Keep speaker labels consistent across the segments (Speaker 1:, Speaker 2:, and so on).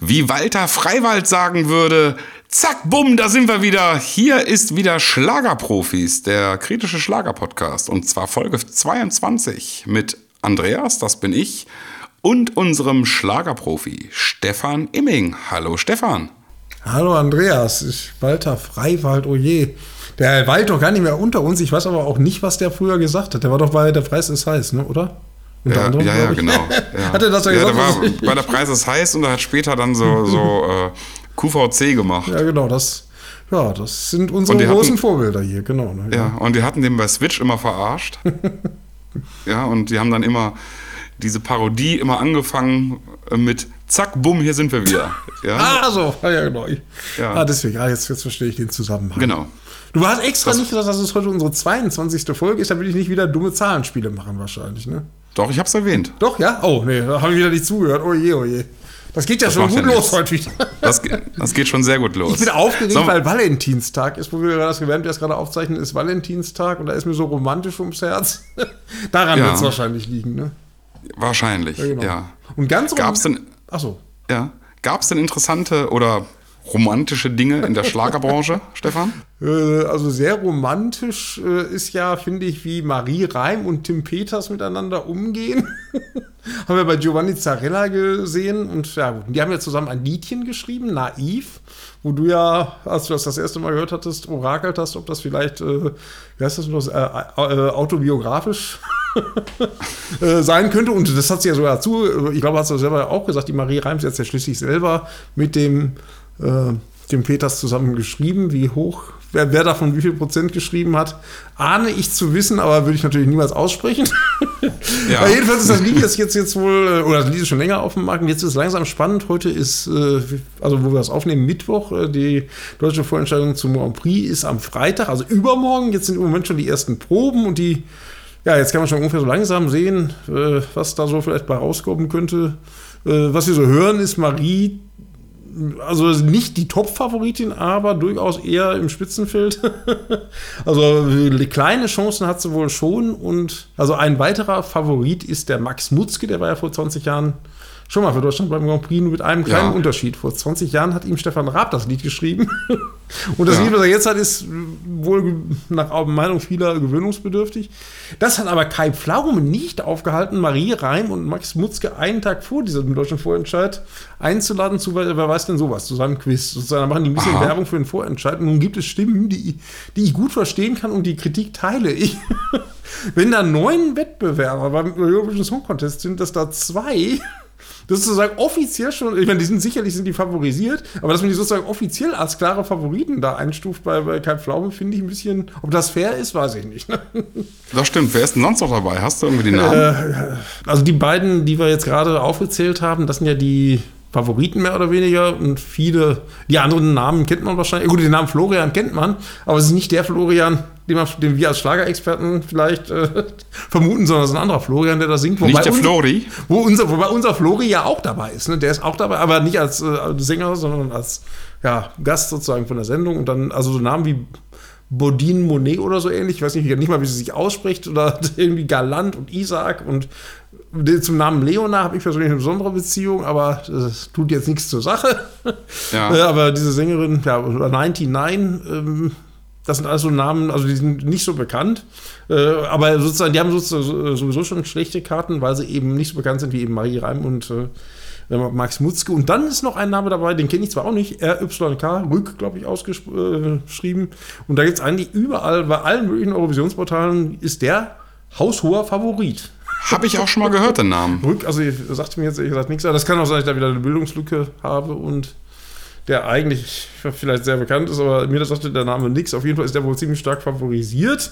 Speaker 1: Wie Walter Freiwald sagen würde, zack, bumm, da sind wir wieder. Hier ist wieder Schlagerprofis, der kritische Schlagerpodcast. Und zwar Folge 22 mit Andreas, das bin ich, und unserem Schlagerprofi Stefan Imming. Hallo Stefan.
Speaker 2: Hallo Andreas, ich, Walter Freiwald, oh je. Der weilt doch gar nicht mehr unter uns. Ich weiß aber auch nicht, was der früher gesagt hat. Der war doch bei Der Preis ist heiß, ne? oder?
Speaker 1: Unter ja, anderem, ja, ja, genau. Ja.
Speaker 2: hat er das ja,
Speaker 1: ja
Speaker 2: gesagt?
Speaker 1: Der war, bei der Preis ist heiß und er hat später dann so, so äh, QVC gemacht.
Speaker 2: Ja, genau, das, ja, das sind unsere großen hatten, Vorbilder hier, genau.
Speaker 1: Ne, ja. und die hatten den bei Switch immer verarscht. ja, und die haben dann immer diese Parodie immer angefangen mit Zack, bumm, hier sind wir wieder.
Speaker 2: Ja? ah, so, ja, genau. Ja. Ah, deswegen, ah, jetzt, jetzt verstehe ich den Zusammenhang.
Speaker 1: Genau.
Speaker 2: Du hast extra das, nicht gesagt, dass es heute unsere 22. Folge ist, damit ich nicht wieder dumme Zahlenspiele machen, wahrscheinlich, ne?
Speaker 1: Doch, ich hab's erwähnt.
Speaker 2: Doch, ja? Oh, nee, da habe ich wieder nicht zugehört. Oh je, oh je. Das geht ja das schon gut ja los heute wieder.
Speaker 1: Das, das, geht schon sehr gut los.
Speaker 2: Ich bin aufgeregt, so. weil Valentinstag ist, wo wir das während wir das gerade aufzeichnen, ist Valentinstag und da ist mir so romantisch ums Herz. Daran ja. wird es wahrscheinlich liegen, ne?
Speaker 1: Wahrscheinlich, ja. Genau. ja.
Speaker 2: Und ganz
Speaker 1: Gab's denn.
Speaker 2: Ach so.
Speaker 1: Ja. Gab es denn interessante oder romantische Dinge in der Schlagerbranche, Stefan?
Speaker 2: Äh, also sehr romantisch äh, ist ja, finde ich, wie Marie Reim und Tim Peters miteinander umgehen. haben wir bei Giovanni Zarella gesehen und ja, die haben ja zusammen ein Liedchen geschrieben, Naiv, wo du ja, als du das das erste Mal gehört hattest, orakelt hast, ob das vielleicht, äh, wie heißt das noch, äh, äh, autobiografisch äh, sein könnte. Und das hat sie ja sogar dazu, ich glaube, hat sie selber auch gesagt, die Marie Reims jetzt ja schließlich selber mit dem äh, dem Peters zusammen geschrieben. Wie hoch, wer, wer davon wie viel Prozent geschrieben hat, ahne ich zu wissen, aber würde ich natürlich niemals aussprechen. Ja. aber jedenfalls ist das Lied jetzt, jetzt, jetzt wohl, äh, oder das Lied ist schon länger auf dem Markt. Jetzt ist es langsam spannend. Heute ist, äh, also wo wir das aufnehmen, Mittwoch. Äh, die deutsche Vorentscheidung zum Grand Prix ist am Freitag, also übermorgen. Jetzt sind im Moment schon die ersten Proben und die, ja, jetzt kann man schon ungefähr so langsam sehen, was da so vielleicht bei rauskommen könnte. was wir so hören, ist Marie also nicht die Top-Favoritin, aber durchaus eher im Spitzenfeld. also kleine Chancen hat sie wohl schon. Und also ein weiterer Favorit ist der Max Mutzke, der war ja vor 20 Jahren schon mal für Deutschland beim Grand Prix, nur mit einem kleinen ja. Unterschied. Vor 20 Jahren hat ihm Stefan Raab das Lied geschrieben. Und das ja. Lied, was er jetzt hat, ist wohl nach Meinung vieler gewöhnungsbedürftig. Das hat aber Kai Pflaume nicht aufgehalten, Marie Reim und Max Mutzke einen Tag vor diesem deutschen Vorentscheid einzuladen zu, wer weiß denn sowas, zu seinem Quiz. Sozusagen machen die ein bisschen Aha. Werbung für den Vorentscheid. Und nun gibt es Stimmen, die, die ich gut verstehen kann und die Kritik teile ich. Wenn da neun Wettbewerber beim Eurovision Song Contest sind, dass da zwei das ist sozusagen offiziell schon, ich meine, die sind sicherlich sind die favorisiert, aber dass man die sozusagen offiziell als klare Favoriten da einstuft bei, bei Kai Pflaume, finde ich ein bisschen, ob das fair ist, weiß ich nicht.
Speaker 1: Das stimmt. Wer ist denn sonst noch dabei? Hast du irgendwie die Namen? Äh,
Speaker 2: also die beiden, die wir jetzt gerade aufgezählt haben, das sind ja die Favoriten mehr oder weniger und viele, die anderen Namen kennt man wahrscheinlich. Gut, den Namen Florian kennt man, aber es ist nicht der Florian, den, man, den wir als Schlagerexperten vielleicht äh, vermuten, sondern es ist ein anderer Florian, der da singt.
Speaker 1: Wobei nicht der Flori?
Speaker 2: Wo unser, wobei unser Flori ja auch dabei ist. Ne? Der ist auch dabei, aber nicht als äh, Sänger, sondern als ja, Gast sozusagen von der Sendung. Und dann, also so Namen wie Bodine Monet oder so ähnlich, ich weiß nicht, nicht mal, wie sie sich ausspricht, oder irgendwie Galant und Isaac und zum Namen Leona habe ich persönlich eine besondere Beziehung, aber das tut jetzt nichts zur Sache. Ja. Äh, aber diese Sängerin, ja, 99, ähm, das sind also Namen, also die sind nicht so bekannt. Äh, aber sozusagen, die haben sozusagen sowieso schon schlechte Karten, weil sie eben nicht so bekannt sind wie eben Marie Reim und äh, Max Mutzke. Und dann ist noch ein Name dabei, den kenne ich zwar auch nicht, RYK, Rück, glaube ich, ausgeschrieben. Und da gibt es eigentlich überall, bei allen möglichen Eurovisionsportalen ist der haushoher Favorit.
Speaker 1: Habe ich auch schon mal gehört, den Namen.
Speaker 2: Rück, also ich sagte mir jetzt ehrlich gesagt nichts, aber das kann auch sein, dass ich da wieder eine Bildungslücke habe und der eigentlich vielleicht sehr bekannt ist, aber mir das sagte der Name nichts. Auf jeden Fall ist der wohl ziemlich stark favorisiert.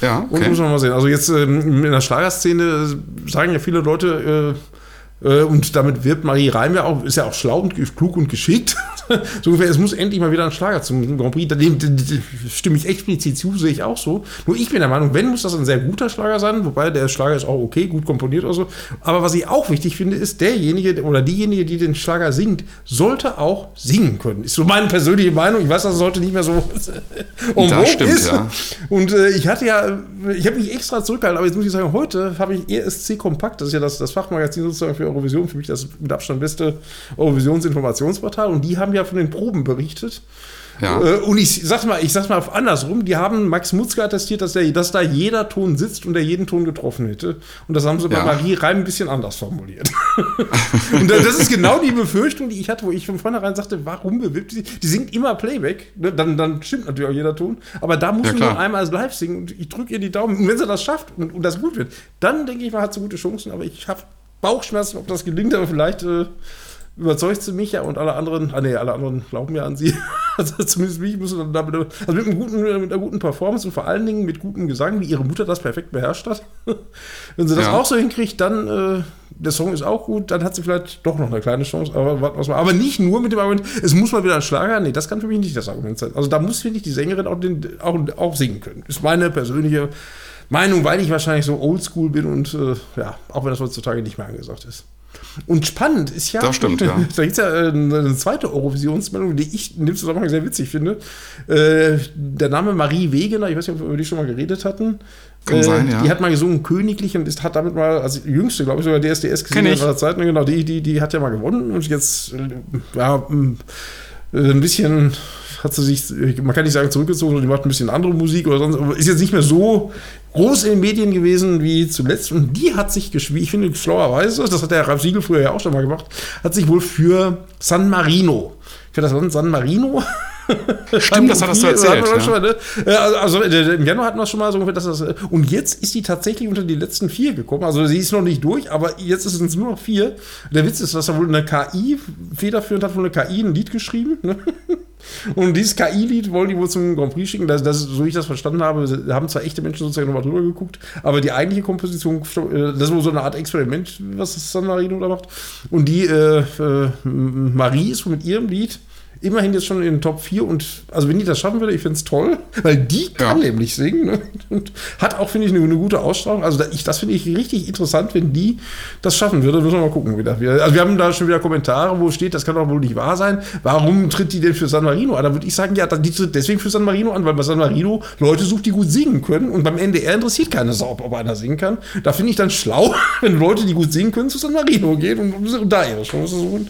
Speaker 2: Ja, okay. Und muss man mal sehen. Also jetzt ähm, in der Schlagerszene sagen ja viele Leute, äh, und damit wird Marie Reim ja auch, ist ja auch schlau und klug und geschickt. so ungefähr, es muss endlich mal wieder ein Schlager zum Grand Prix. Dem, dem, dem stimme ich explizit zu, sehe ich auch so. Nur ich bin der Meinung, wenn, muss das ein sehr guter Schlager sein, wobei der Schlager ist auch okay, gut komponiert oder so. Aber was ich auch wichtig finde, ist, derjenige oder diejenige, die den Schlager singt, sollte auch singen können. Ist so meine persönliche Meinung. Ich weiß, das sollte nicht mehr so
Speaker 1: um das stimmt, ist. Ja.
Speaker 2: Und äh, ich hatte ja, ich habe mich extra zurückgehalten, aber jetzt muss ich sagen, heute habe ich ESC Kompakt, das ist ja das, das Fachmagazin sozusagen für Eurovision, für mich das mit Abstand beste Eurovisionsinformationsportal. Und die haben ja von den Proben berichtet.
Speaker 1: Ja.
Speaker 2: Äh, Und ich sag mal, ich sag's mal andersrum, die haben Max Mutzke attestiert, dass, der, dass da jeder Ton sitzt und der jeden Ton getroffen hätte. Und das haben sie
Speaker 1: Ja.
Speaker 2: bei Marie Reim ein bisschen anders formuliert. und das ist genau die Befürchtung, die ich hatte, wo ich von vornherein sagte, warum bewirbt sie? Die singt immer Playback. Ne? Dann, dann stimmt natürlich auch jeder Ton. Aber da muss
Speaker 1: Ja,
Speaker 2: nur einmal als live singen und ich drücke ihr die Daumen. Und wenn sie das schafft und, und das gut wird, dann denke ich mal, hat sie gute Chancen. Aber ich habe Bauchschmerzen, ob das gelingt, aber vielleicht. Äh, überzeugt sie mich ja und alle anderen, ah nee, alle anderen glauben ja an sie. Also zumindest mich müssen dann damit, also mit, einem guten, mit einer guten Performance und vor allen Dingen mit gutem Gesang, wie ihre Mutter das perfekt beherrscht hat. Wenn sie das
Speaker 1: Ja.
Speaker 2: auch so hinkriegt, dann, äh, der Song ist auch gut, dann hat sie vielleicht doch noch eine kleine Chance, aber warten wir's mal. Aber nicht nur mit dem Argument, es muss mal wieder ein Schlager, nee, das kann für mich nicht das Argument sein. Also da muss, finde ich, die Sängerin auch, den, auch, auch singen können. Ist meine persönliche Meinung, weil ich wahrscheinlich so oldschool bin und äh, ja, auch wenn das heutzutage nicht mehr angesagt ist. Und spannend ist ja.
Speaker 1: Das stimmt, ja.
Speaker 2: Da gibt es ja äh, eine, zweite Eurovisionsmeldung, die ich in dem Zusammenhang sehr witzig finde. Äh, der Name Marie Wegener, ich weiß nicht, ob wir über die schon mal geredet hatten.
Speaker 1: Kann
Speaker 2: äh,
Speaker 1: sein, ja.
Speaker 2: Die hat mal gesungen Königlich und ist, hat damit mal, also jüngste, glaube ich, sogar DSDS gesehen in aller Zeit. Genau, die, die, die hat ja mal gewonnen und jetzt, äh, ja, äh, ein bisschen hat sie sich, man kann nicht sagen zurückgezogen, die macht ein bisschen andere Musik oder sonst, aber ist jetzt nicht mehr so groß in den Medien gewesen wie zuletzt. Und die hat sich geschwiegen, ich finde schlauerweise, das hat der Ralf Siegel früher ja auch schon mal gemacht, hat sich wohl für San Marino, für das Land San Marino
Speaker 1: Stimmt, das hattest du erzählt. Ja.
Speaker 2: schon ne? Äh, Also äh, im Januar hatten wir schon mal so ungefähr, dass das. äh, Und jetzt ist die tatsächlich unter die letzten vier gekommen. Also sie ist noch nicht durch, aber jetzt sind es nur noch vier. Der Witz ist, dass da wohl eine KI, federführend hat wohl eine KI ein Lied geschrieben. Ne? Und dieses KI-Lied wollen die wohl zum Grand Prix schicken. Das, das, so wie ich das verstanden habe, haben zwar echte Menschen sozusagen nochmal drüber geguckt, aber die eigentliche Komposition, das ist wohl so eine Art Experiment, was das San Marino da macht. Und die äh, äh, Marie ist mit ihrem Lied immerhin jetzt schon in den Top 4 und also wenn die das schaffen würde, ich finde es toll, weil die kann
Speaker 1: Ja.
Speaker 2: nämlich singen ne? und hat auch, finde ich, eine, eine gute Ausstrahlung. Also da, ich, das finde ich richtig interessant, wenn die das schaffen würde. Müssen wir mal gucken wieder. Also wir haben da schon wieder Kommentare, wo steht, das kann doch wohl nicht wahr sein. Warum tritt die denn für San Marino an? Da würde ich sagen, ja, die tritt deswegen für San Marino an, weil bei San Marino Leute sucht, die gut singen können und beim NDR interessiert keine Sau, ob einer singen kann. Da finde ich dann schlau, wenn Leute, die gut singen können, zu San Marino gehen und, und da ihre Chance suchen.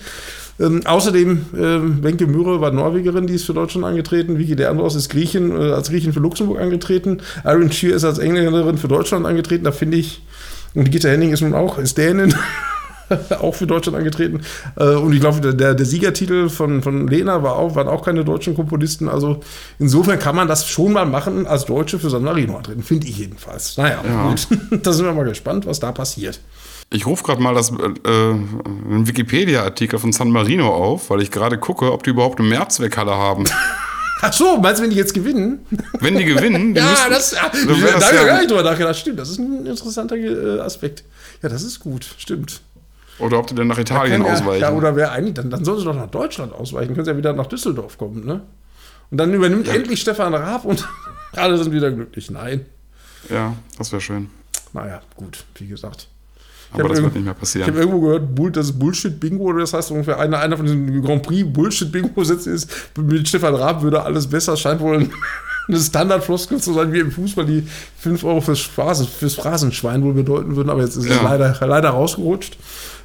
Speaker 2: Ähm, außerdem, ähm, Wenke Mühre war Norwegerin, die ist für Deutschland angetreten. Vicky Leandros ist Griechin, äh, als Griechin für Luxemburg angetreten. Iron Shear ist als Engländerin für Deutschland angetreten. Da finde ich, und Gitta Henning ist nun auch, ist Dänin. auch für Deutschland angetreten. Äh, und ich glaube, der, der, der Siegertitel von, von Lena war auch, waren auch keine deutschen Komponisten. Also insofern kann man das schon mal machen, als Deutsche für San Marino antreten. Finde ich jedenfalls. Naja,
Speaker 1: Ja.
Speaker 2: gut. da sind wir mal gespannt, was da passiert.
Speaker 1: Ich rufe gerade mal das, äh, einen Wikipedia-Artikel von San Marino auf, weil ich gerade gucke, ob die überhaupt eine Mehrzweckhalle haben.
Speaker 2: Ach so, meinst du, wenn die jetzt gewinnen?
Speaker 1: Wenn die gewinnen,
Speaker 2: Ja,
Speaker 1: müssten-
Speaker 2: das, ja,
Speaker 1: dann
Speaker 2: da habe
Speaker 1: das
Speaker 2: ich ja
Speaker 1: ja-
Speaker 2: gar nicht drüber nachgedacht. Stimmt, das ist ein interessanter äh, Aspekt. Ja, das ist gut, stimmt.
Speaker 1: Oder ob die dann nach Italien
Speaker 2: ja,
Speaker 1: ausweichen.
Speaker 2: Ja, oder wer eigentlich, dann, dann sollen sie doch nach Deutschland ausweichen, können sie ja wieder nach Düsseldorf kommen, ne? Und dann übernimmt endlich Stefan Raab und alle sind wieder glücklich. Nein.
Speaker 1: ja, das wäre schön.
Speaker 2: Naja, gut, wie gesagt.
Speaker 1: Aber das wird nicht mehr
Speaker 2: Ich
Speaker 1: passieren.
Speaker 2: habe irgendwo gehört, Bull, das ist Bullshit-Bingo, oder das heißt ungefähr, einer, einer von diesen Grand Prix-Bullshit-Bingo-Sätzen ist, mit Stefan Raab würde alles besser, scheint wohl ein- eine Standardfloskel zu sein, wie im Fußball, die 5 Euro fürs, Phrasen, fürs Phrasenschwein wohl bedeuten würden, aber jetzt ist es
Speaker 1: Ja.
Speaker 2: leider, leider rausgerutscht.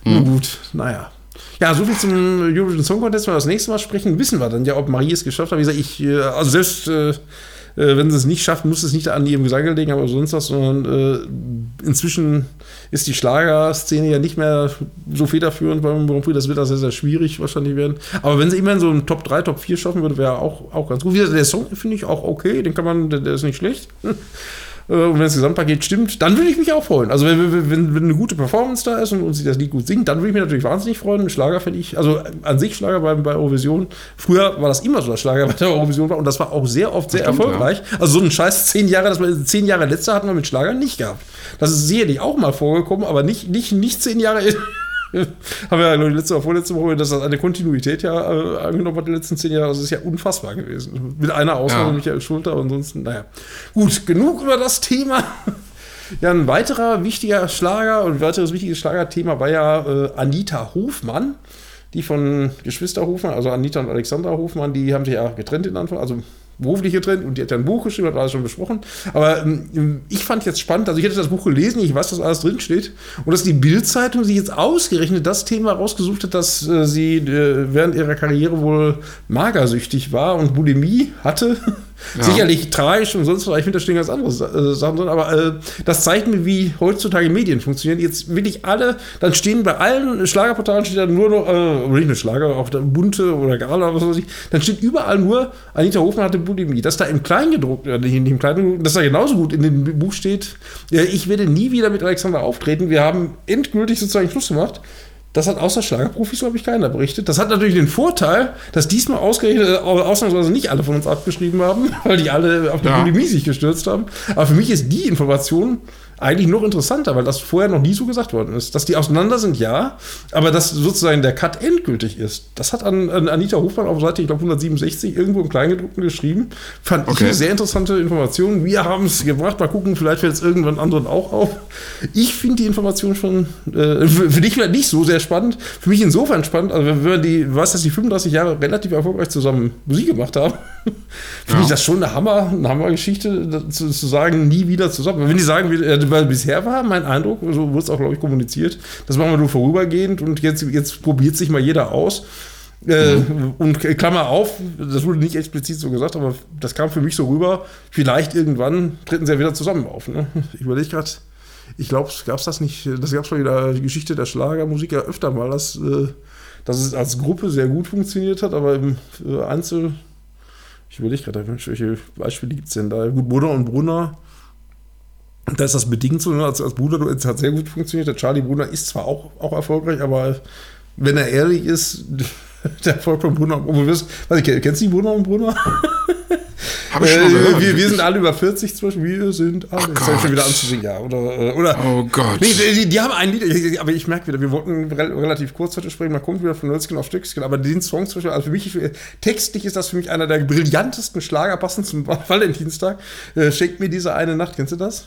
Speaker 2: Nun gut, naja. Ja, soviel zum Eurovision Song Contest. Wenn wir das nächste Mal sprechen, wissen wir dann ja, ob Marie es geschafft hat. Wie gesagt, ich, äh, also selbst äh, äh, wenn sie es nicht schafft, muss es nicht an ihrem Gesang liegen, aber sonst was, sondern äh, inzwischen ist die Schlagerszene ja nicht mehr so federführend beim Grand Prix. Das wird da sehr, sehr schwierig wahrscheinlich werden. Aber wenn sie immerhin so einen Top 3, Top 4 schaffen würde, wäre auch, auch ganz gut. Der Song finde ich auch okay, den kann man, der, der ist nicht schlecht. Äh, Und wenn das Gesamtpaket stimmt, dann würde ich mich auch freuen. Also wenn, wenn, wenn, eine gute Performance da ist und, und sie das Lied gut singt, dann würde ich mich natürlich wahnsinnig freuen. Schlager finde ich, also an sich Schlager bei, bei Eurovision. Früher war das immer so, dass Schlager bei der Eurovision war und das war auch sehr oft sehr
Speaker 1: Stimmt,
Speaker 2: erfolgreich. Also so ein scheiß zehn Jahre, dass wir zehn Jahre letzter hatten wir mit Schlager nicht gehabt. Das ist sicherlich auch mal vorgekommen, aber nicht, nicht, nicht zehn Jahre. haben wir ja glaub ich, letzte oder vorletzte Woche, dass das eine Kontinuität ja äh, angenommen hat die letzten zehn Jahre. Das ist ja unfassbar gewesen. Mit einer Ausnahme,
Speaker 1: Ja.
Speaker 2: Michael Schulter, aber ansonsten, naja. Gut, genug über das Thema. Ja, ein weiterer wichtiger Schlager und ein weiteres wichtiges Schlagerthema war ja äh, Anita Hofmann. Die von Geschwister Hofmann, also Anita und Alexandra Hofmann, die haben sich ja getrennt in Anfang, also beruflich getrennt und die hat ja ein Buch geschrieben, hat alles schon besprochen. Aber ähm, ich fand jetzt spannend, also ich hätte das Buch gelesen, ich weiß, dass alles drin steht. Und dass die Bild-Zeitung sich jetzt ausgerechnet das Thema rausgesucht hat, dass äh, sie äh, während ihrer Karriere wohl magersüchtig war und Bulimie hatte. Ja. Sicherlich tragisch und sonst was, ich finde, da stehen ganz andere äh, Sachen drin, aber äh, das zeigt mir, wie heutzutage Medien funktionieren. Jetzt wirklich alle, dann stehen bei allen Schlagerportalen steht dann nur noch, äh, nicht nur Schlager, auch der Bunte oder Gala oder was weiß ich, dann steht überall nur, Anita Hofmann hatte Bulimie. Dass da im Kleingedruckten, äh, in dem Kleinen, dass da genauso gut in dem Buch steht, äh, ich werde nie wieder mit Alexander auftreten. Wir haben endgültig sozusagen Schluss gemacht. Das hat außer Schlagerprofis, glaube ich, keiner berichtet. Das hat natürlich den Vorteil, dass diesmal ausgerechnet, äh, ausnahmsweise nicht alle von uns abgeschrieben haben, weil die alle auf die ja. Bulimie sich gestürzt haben. Aber für mich ist die Information eigentlich noch interessanter, weil das vorher noch nie so gesagt worden ist. Dass die auseinander sind, ja, aber dass sozusagen der Cut endgültig ist, das hat an, an Anita Hofmann auf Seite, ich glaube, 167 irgendwo im Kleingedruckten geschrieben. Fand okay. ich eine sehr interessante Information. Wir haben es gebracht, mal gucken, vielleicht fällt es irgendwann anderen auch auf. Ich finde die Information schon, äh, für, für, dich vielleicht nicht so sehr spannend, für mich insofern spannend, also wenn man die, weißt, dass die 35 Jahre relativ erfolgreich zusammen Musik gemacht haben, finde ja. ich das schon eine Hammer, eine Hammergeschichte, zu, zu sagen, nie wieder zusammen. Wenn die sagen, äh, weil bisher war mein Eindruck, so wurde es auch, glaube ich, kommuniziert, das machen wir nur vorübergehend und jetzt, jetzt probiert sich mal jeder aus. Äh, mhm. Und Klammer auf, das wurde nicht explizit so gesagt, aber das kam für mich so rüber. Vielleicht irgendwann treten sie ja wieder zusammen auf. Ne? Ich überlege gerade, ich glaube, gab es das nicht, das gab es schon wieder die Geschichte der Schlagermusik ja öfter mal, dass, äh, dass es als Gruppe sehr gut funktioniert hat, aber im äh, Einzel, ich überlege gerade, welche Beispiele gibt es denn da? Gut, Brunner und Brunner da ist das bedingt so, als, als Bruder, es hat sehr gut funktioniert. Der Charlie Brunner ist zwar auch, auch erfolgreich, aber wenn er ehrlich ist, der Erfolg von Brunner und Brunner, weiß ich, kennst du die Brunner und Brunner? Hab ich schon äh, gehört. Wir, wir, sind alle über 40 zum Beispiel. Wir sind alle. Oh das ich schon wieder anzusingen, ja. Oder, äh, oder,
Speaker 1: oh Gott.
Speaker 2: Nee, die, die, haben ein Lied, aber ich merke wieder, wir wollten relativ kurz heute sprechen, man kommt wieder von Nölzchen auf Stückchen, aber den Song zum Beispiel, also für mich, textlich ist das für mich einer der brillantesten Schlager passend zum Valentinstag. Äh, Schenkt mir diese eine Nacht, kennst du das?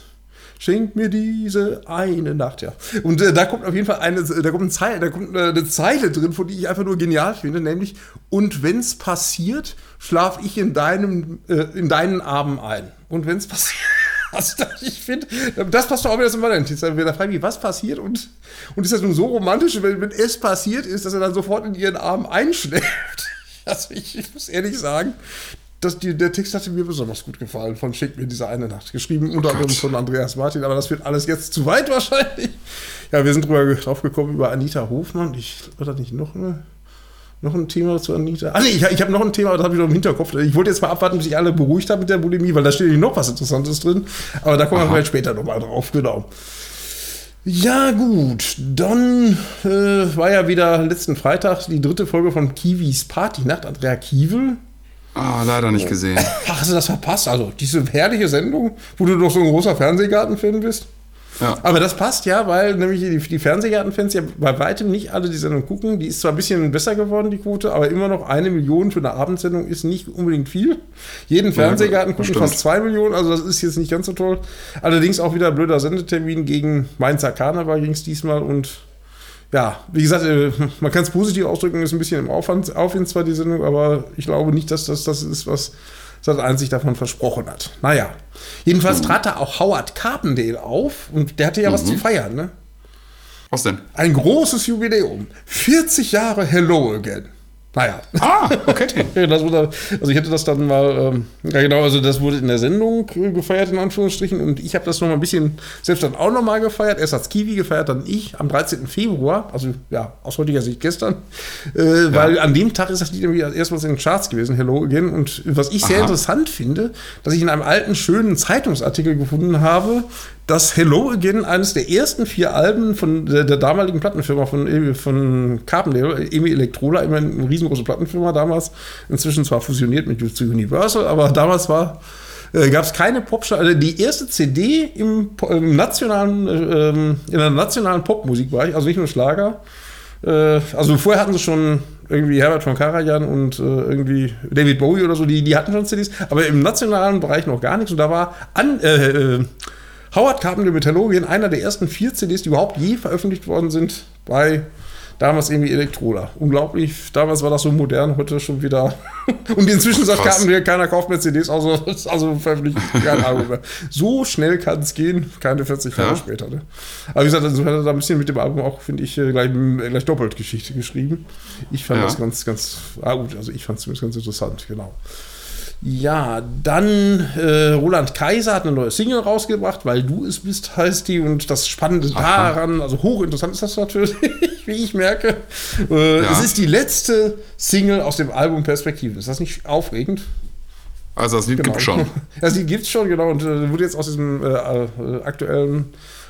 Speaker 2: Schenk mir diese eine Nacht, ja. Und äh, da kommt auf jeden Fall eine, da kommt, eine Zeile, da kommt eine, eine Zeile drin, von die ich einfach nur genial finde, nämlich, und wenn's passiert, schlaf ich in deinem, äh, in deinen Armen ein. Und wenn's passiert. Also, ich finde, das passt doch auch wieder zum Valentinstag. Da frage ich, was passiert und, und ist das nun so romantisch, wenn, wenn es passiert ist, dass er dann sofort in ihren Arm einschläft? Also ich, ich muss ehrlich sagen, das, die, der Text hatte mir besonders gut gefallen von Schick mir diese eine Nacht. Geschrieben unter anderem von Andreas Martin, aber das wird alles jetzt zu weit wahrscheinlich. Ja, wir sind drüber drauf gekommen über Anita Hofmann. Ich oder nicht noch eine, noch ein Thema zu Anita. Ah nee, ich, ich habe noch ein Thema, das habe ich noch im Hinterkopf. Ich wollte jetzt mal abwarten, bis sich alle beruhigt haben mit der Bulimie, weil da steht noch was Interessantes drin. Aber da kommen Aha. wir vielleicht später nochmal drauf, genau. Ja, gut. Dann äh, war ja wieder letzten Freitag die dritte Folge von Kiwis Partynacht. Andrea Kiewel
Speaker 1: Ah, leider nicht gesehen.
Speaker 2: Ach, hast du das verpasst? Also, diese herrliche Sendung, wo du doch so ein großer Fernsehgartenfan bist. Ja. Aber das passt ja, weil nämlich die, die Fernsehgartenfans ja bei weitem nicht alle die Sendung gucken. Die ist zwar ein bisschen besser geworden, die Quote, aber immer noch eine Million für eine Abendsendung ist nicht unbedingt viel. Jeden Fernsehgarten ja, gucken fast zwei Millionen, also das ist jetzt nicht ganz so toll. Allerdings auch wieder ein blöder Sendetermin gegen Mainzer Karneval ging es diesmal und ja, wie gesagt, äh, man kann es positiv ausdrücken, ist ein bisschen im Aufwand, Aufwind zwar die Sendung, aber ich glaube nicht, dass das das ist, was Sat 1 sich davon versprochen hat. Naja. Jedenfalls mhm. trat da auch Howard Carpendale auf und der hatte ja mhm. was zu feiern, ne?
Speaker 1: Was denn?
Speaker 2: Ein großes Jubiläum. 40 Jahre Hello Again. Naja.
Speaker 1: Ah, okay.
Speaker 2: wurde, also ich hätte das dann mal, ähm, ja genau, also das wurde in der Sendung gefeiert, in Anführungsstrichen, und ich habe das noch mal ein bisschen selbst dann auch noch mal gefeiert. Erst als Kiwi gefeiert, dann ich am 13. Februar, also ja, aus heutiger Sicht gestern, äh, ja. weil an dem Tag ist das Lied nämlich erstmals in den Charts gewesen, Hello Again. Und was ich sehr Aha. interessant finde, dass ich in einem alten, schönen Zeitungsartikel gefunden habe, dass Hello Again eines der ersten vier Alben von der, der damaligen Plattenfirma von, von Carpendale, Emi Electrola, immer eine riesengroße Plattenfirma damals, inzwischen zwar fusioniert mit Universal, aber damals war äh, gab es keine Popschau, also die erste CD im, im nationalen, äh, in der nationalen Popmusikbereich, also nicht nur Schlager. Äh, also vorher hatten sie schon irgendwie Herbert von Karajan und äh, irgendwie David Bowie oder so, die, die hatten schon CDs, aber im nationalen Bereich noch gar nichts. Und da war an, äh, äh, Howard Carpenter Metallurgien, einer der ersten vier CDs, die überhaupt je veröffentlicht worden sind bei Damals irgendwie Elektroder. Unglaublich. Damals war das so modern, heute schon wieder. Und inzwischen sagt keiner, keiner kauft mehr CDs, also, also veröffentlicht kein Album mehr. So schnell kann es gehen, keine 40 Jahre
Speaker 1: Ja.
Speaker 2: später. Ne? Aber wie gesagt, also hat er da ein bisschen mit dem Album auch, finde ich, äh, gleich, gleich doppelt Geschichte geschrieben. Ich fand
Speaker 1: Ja.
Speaker 2: das ganz, ganz, ah gut, also ich fand es zumindest ganz interessant, genau. Ja, dann äh, Roland Kaiser hat eine neue Single rausgebracht, weil du es bist, heißt die. Und das Spannende
Speaker 1: Aha.
Speaker 2: daran, also hochinteressant ist das natürlich, wie ich merke. Äh,
Speaker 1: Ja.
Speaker 2: Es ist die letzte Single aus dem Album Perspektive. Ist das nicht aufregend?
Speaker 1: Also das Lied gibt schon.
Speaker 2: Also die gibt es schon, genau. Und äh, wurde jetzt aus diesem äh, äh, aktuellen